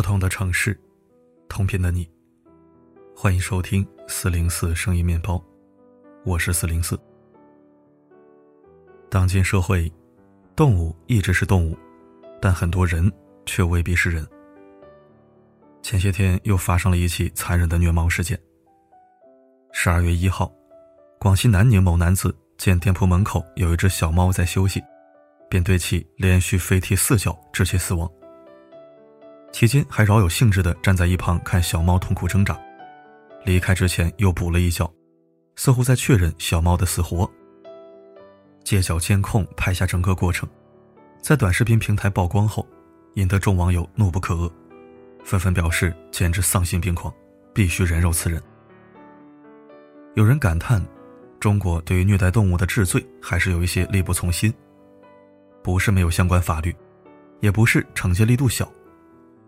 不同的城市，同频的你。欢迎收听四零四声音面包，我是四零四。当今社会，动物一直是动物，但很多人却未必是人。前些天又发生了一起残忍的虐猫事件。十二月一号，广西南宁某男子见店铺门口有一只小猫在休息，便对其连续飞踢四脚，致其死亡。期间还饶有兴致地站在一旁看小猫痛苦挣扎，离开之前又补了一脚，似乎在确认小猫的死活。街角监控拍下整个过程，在短视频平台曝光后，引得众网友怒不可遏，纷纷表示简直丧心病狂，必须人肉此人。有人感叹，中国对于虐待动物的治罪还是有一些力不从心，不是没有相关法律，也不是惩戒力度小。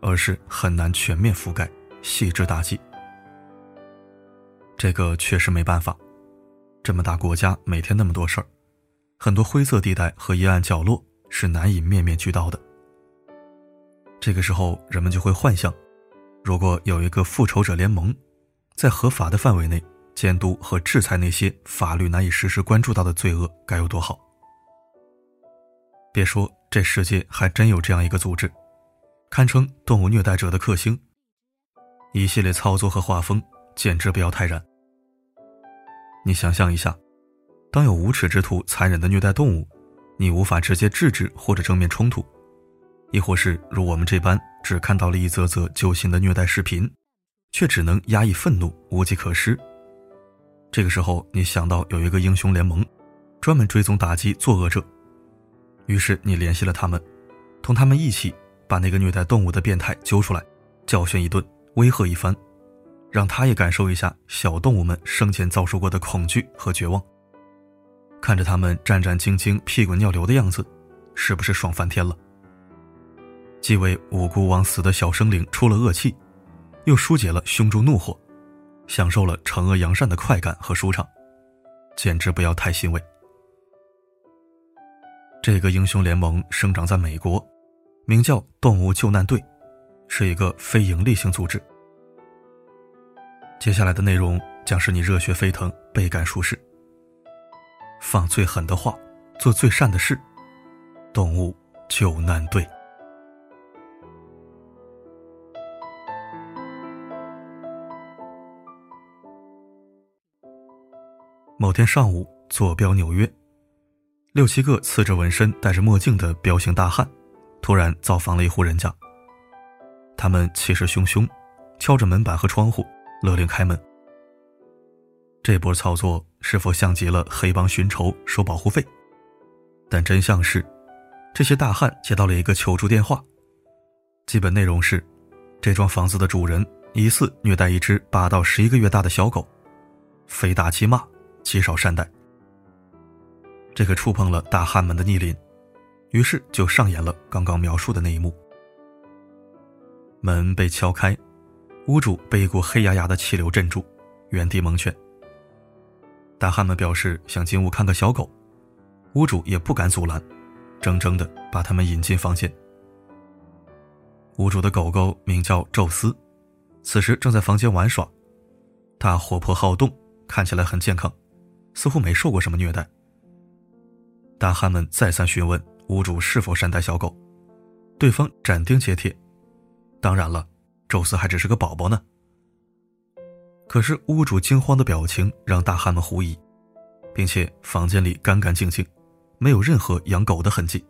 而是很难全面覆盖、细致打击。这个确实没办法，这么大国家，每天那么多事儿，很多灰色地带和阴暗角落是难以面面俱到的。这个时候，人们就会幻想，如果有一个复仇者联盟，在合法的范围内监督和制裁那些法律难以实时关注到的罪恶，该有多好。别说，这世界还真有这样一个组织。堪称动物虐待者的克星，一系列操作和画风简直不要太燃。你想象一下，当有无耻之徒残忍的虐待动物，你无法直接制止或者正面冲突，亦或是如我们这般只看到了一则则揪心的虐待视频，却只能压抑愤怒，无计可施。这个时候，你想到有一个英雄联盟，专门追踪打击作恶者，于是你联系了他们，同他们一起。把那个虐待动物的变态揪出来，教训一顿，威吓一番，让他也感受一下小动物们生前遭受过的恐惧和绝望。看着他们战战兢兢、屁滚尿流的样子，是不是爽翻天了？既为无辜枉死的小生灵出了恶气，又疏解了胸中怒火，享受了惩恶扬善的快感和舒畅，简直不要太欣慰。这个英雄联盟生长在美国。名叫动物救难队，是一个非营利性组织。接下来的内容将使你热血沸腾，倍感舒适。放最狠的话，做最善的事。动物救难队。某天上午，坐标纽约，六七个刺着纹身、戴着墨镜的彪形大汉。突然造访了一户人家。他们气势汹汹，敲着门板和窗户，勒令开门。这波操作是否像极了黑帮寻仇收保护费？但真相是，这些大汉接到了一个求助电话，基本内容是：这幢房子的主人疑似虐待一只八到十一个月大的小狗，非打即骂，极少善待。这可触碰了大汉们的逆鳞。于是就上演了刚刚描述的那一幕。门被敲开，屋主被一股黑压压的气流镇住，原地蒙圈。大汉们表示想进屋看个小狗，屋主也不敢阻拦，怔怔的把他们引进房间。屋主的狗狗名叫宙斯，此时正在房间玩耍，它活泼好动，看起来很健康，似乎没受过什么虐待。大汉们再三询问。屋主是否善待小狗？对方斩钉截铁：“当然了，宙斯还只是个宝宝呢。”可是屋主惊慌的表情让大汉们狐疑，并且房间里干干净净，没有任何养狗的痕迹。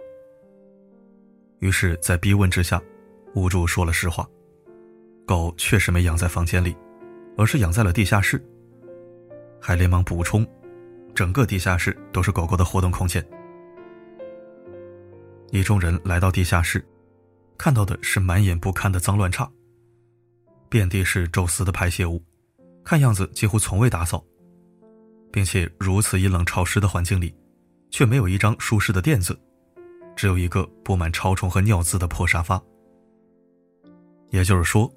于是，在逼问之下，屋主说了实话：狗确实没养在房间里，而是养在了地下室。还连忙补充：整个地下室都是狗狗的活动空间。一众人来到地下室，看到的是满眼不堪的脏乱差，遍地是宙斯的排泄物，看样子几乎从未打扫，并且如此阴冷潮湿的环境里，却没有一张舒适的垫子，只有一个布满超虫和尿渍的破沙发。也就是说，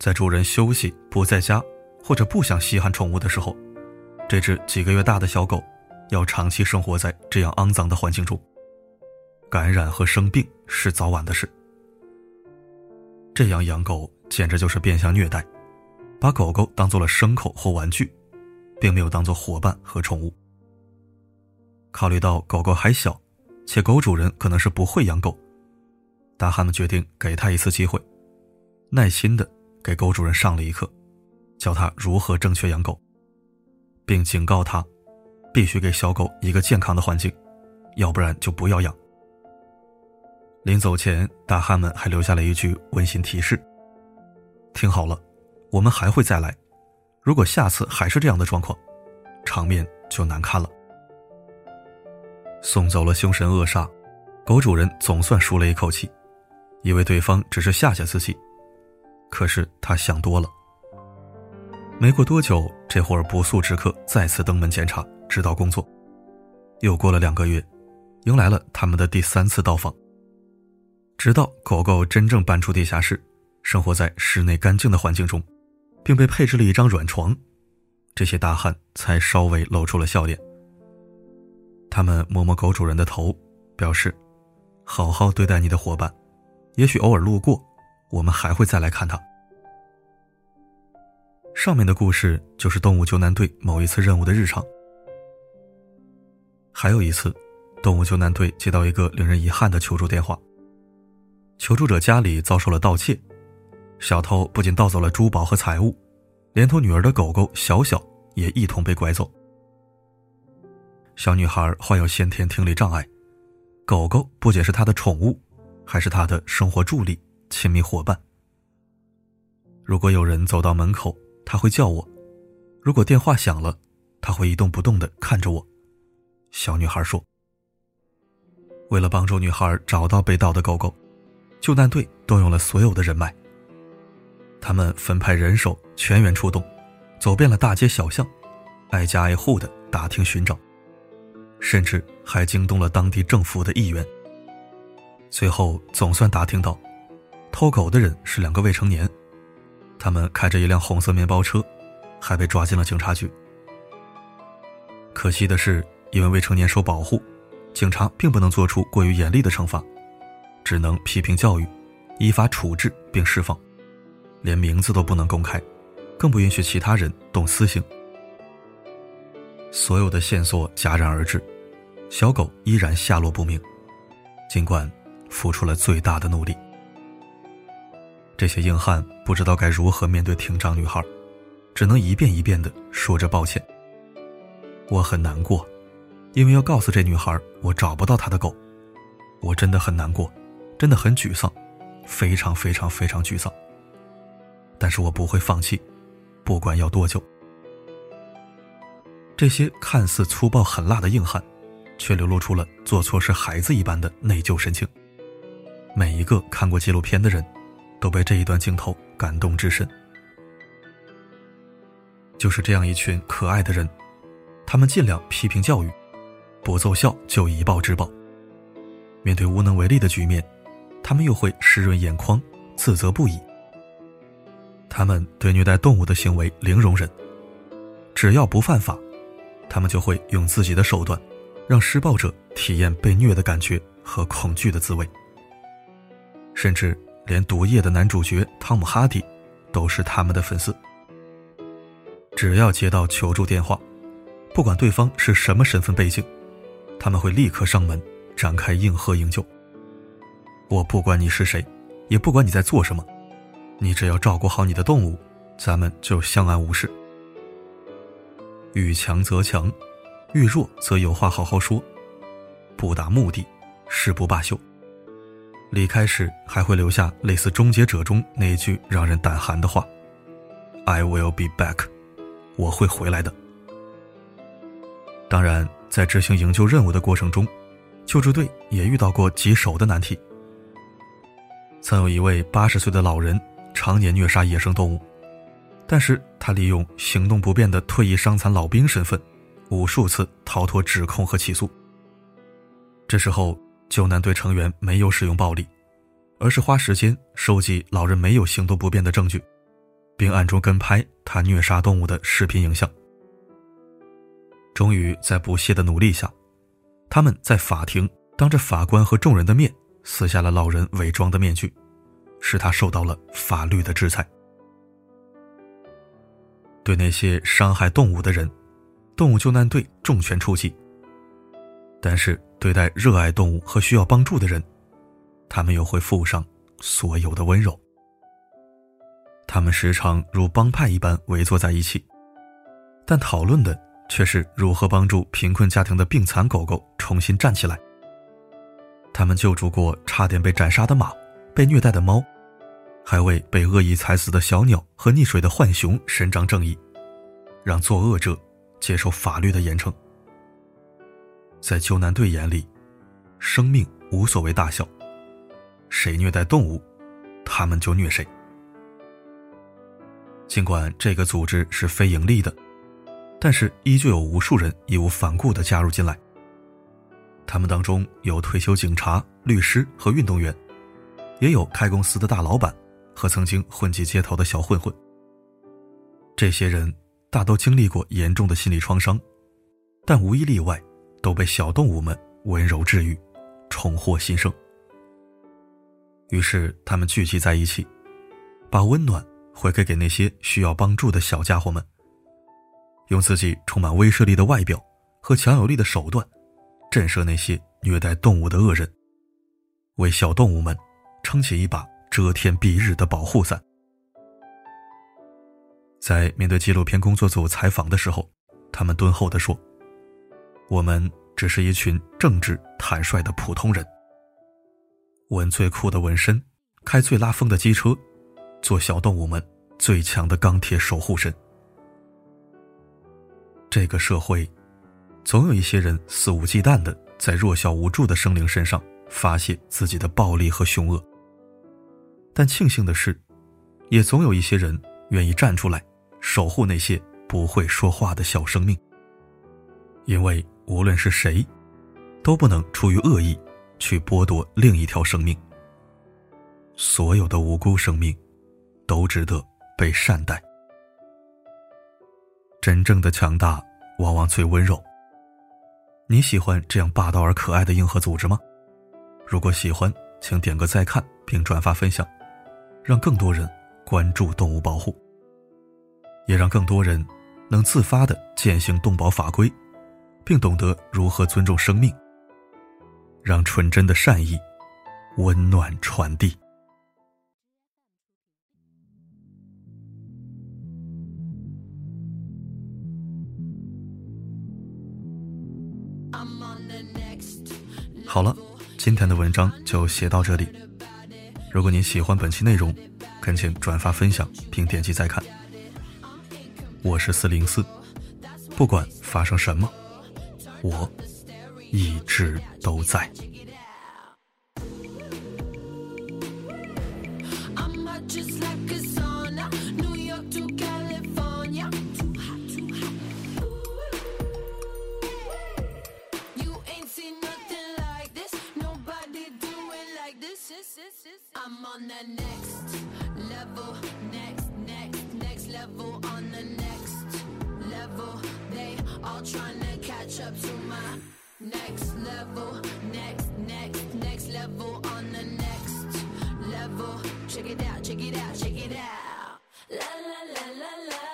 在主人休息不在家或者不想稀罕宠物的时候，这只几个月大的小狗要长期生活在这样肮脏的环境中。感染和生病是早晚的事。这样养狗简直就是变相虐待，把狗狗当做了牲口或玩具，并没有当做伙伴和宠物。考虑到狗狗还小，且狗主人可能是不会养狗，大汉们决定给他一次机会，耐心的给狗主人上了一课，教他如何正确养狗，并警告他，必须给小狗一个健康的环境，要不然就不要养。临走前，大汉们还留下了一句温馨提示：“听好了，我们还会再来，如果下次还是这样的状况，场面就难看了。”送走了凶神恶煞，狗主人总算舒了一口气，以为对方只是吓吓自己。可是他想多了。没过多久，这伙不速之客再次登门检查、指导工作。又过了两个月，迎来了他们的第三次到访。直到狗狗真正搬出地下室，生活在室内干净的环境中，并被配置了一张软床，这些大汉才稍微露出了笑脸。他们摸摸狗主人的头，表示：“好好对待你的伙伴，也许偶尔路过，我们还会再来看他。”上面的故事就是动物救难队某一次任务的日常。还有一次，动物救难队接到一个令人遗憾的求助电话。求助者家里遭受了盗窃，小偷不仅盗走了珠宝和财物，连同女儿的狗狗小小也一同被拐走。小女孩患有先天听力障碍，狗狗不仅是她的宠物，还是她的生活助力、亲密伙伴。如果有人走到门口，她会叫我；如果电话响了，她会一动不动的看着我。小女孩说：“为了帮助女孩找到被盗的狗狗，救难队动用了所有的人脉。他们分派人手，全员出动，走遍了大街小巷，挨家挨户的打听寻找。”甚至还惊动了当地政府的议员。最后总算打听到，偷狗的人是两个未成年，他们开着一辆红色面包车，还被抓进了警察局。可惜的是，因为未成年受保护，警察并不能做出过于严厉的惩罚，只能批评教育，依法处置并释放，连名字都不能公开，更不允许其他人动私刑。所有的线索戛然而止。小狗依然下落不明，尽管付出了最大的努力。这些硬汉不知道该如何面对庭长女孩，只能一遍一遍的说着抱歉。我很难过，因为要告诉这女孩我找不到她的狗，我真的很难过，真的很沮丧，非常非常非常沮丧。但是我不会放弃，不管要多久。这些看似粗暴狠辣的硬汉。却流露出了做错事孩子一般的内疚神情。每一个看过纪录片的人，都被这一段镜头感动至深。就是这样一群可爱的人，他们尽量批评教育，不奏效就以暴制暴。面对无能为力的局面，他们又会湿润眼眶，自责不已。他们对虐待动物的行为零容忍，只要不犯法，他们就会用自己的手段。让施暴者体验被虐的感觉和恐惧的滋味，甚至连毒液的男主角汤姆·哈迪都是他们的粉丝。只要接到求助电话，不管对方是什么身份背景，他们会立刻上门展开硬核营救。我不管你是谁，也不管你在做什么，你只要照顾好你的动物，咱们就相安无事。遇强则强。遇弱则有话好好说，不达目的誓不罢休。离开时还会留下类似《终结者》中那一句让人胆寒的话：“I will be back，我会回来的。”当然，在执行营救任务的过程中，救助队也遇到过棘手的难题。曾有一位八十岁的老人常年虐杀野生动物，但是他利用行动不便的退役伤残老兵身份。无数次逃脱指控和起诉。这时候，救难队成员没有使用暴力，而是花时间收集老人没有行动不便的证据，并暗中跟拍他虐杀动物的视频影像。终于在不懈的努力下，他们在法庭当着法官和众人的面撕下了老人伪装的面具，使他受到了法律的制裁。对那些伤害动物的人，动物救难队重拳出击。但是对待热爱动物和需要帮助的人，他们又会附上所有的温柔。他们时常如帮派一般围坐在一起，但讨论的却是如何帮助贫困家庭的病残狗狗重新站起来。他们救助过差点被斩杀的马，被虐待的猫。还为被恶意踩死的小鸟和溺水的浣熊伸张正义，让作恶者接受法律的严惩。在救难队眼里，生命无所谓大小，谁虐待动物，他们就虐谁。尽管这个组织是非盈利的，但是依旧有无数人义无反顾地加入进来。他们当中有退休警察、律师和运动员，也有开公司的大老板。和曾经混迹街头的小混混，这些人大都经历过严重的心理创伤，但无一例外都被小动物们温柔治愈，重获新生。于是他们聚集在一起，把温暖回馈给那些需要帮助的小家伙们，用自己充满威慑力的外表和强有力的手段，震慑那些虐待动物的恶人，为小动物们撑起一把。遮天蔽日的保护伞。在面对纪录片工作组采访的时候，他们敦厚地说：“我们只是一群正直坦率的普通人，纹最酷的纹身，开最拉风的机车，做小动物们最强的钢铁守护神。”这个社会，总有一些人肆无忌惮的在弱小无助的生灵身上发泄自己的暴力和凶恶。但庆幸的是，也总有一些人愿意站出来，守护那些不会说话的小生命。因为无论是谁，都不能出于恶意去剥夺另一条生命。所有的无辜生命，都值得被善待。真正的强大，往往最温柔。你喜欢这样霸道而可爱的硬核组织吗？如果喜欢，请点个再看并转发分享。让更多人关注动物保护，也让更多人能自发的践行动保法规，并懂得如何尊重生命，让纯真的善意温暖传递。好了，今天的文章就写到这里。如果您喜欢本期内容，恳请转发分享并点击再看。我是四零四，不管发生什么，我一直都在。My next level, next, next, next level, on the next level. Check it out, check it out, check it out. La la la la, la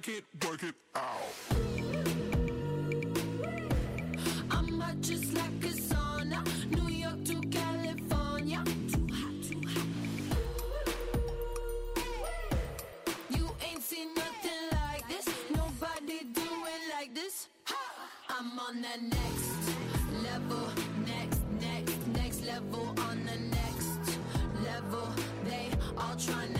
Work it, work it, out. I'm hot just like a sauna. New York to California. Too hot, too hot. You ain't seen nothing like this. Nobody do it like this. I'm on the next level, next, next, next level, on the next level. They all trying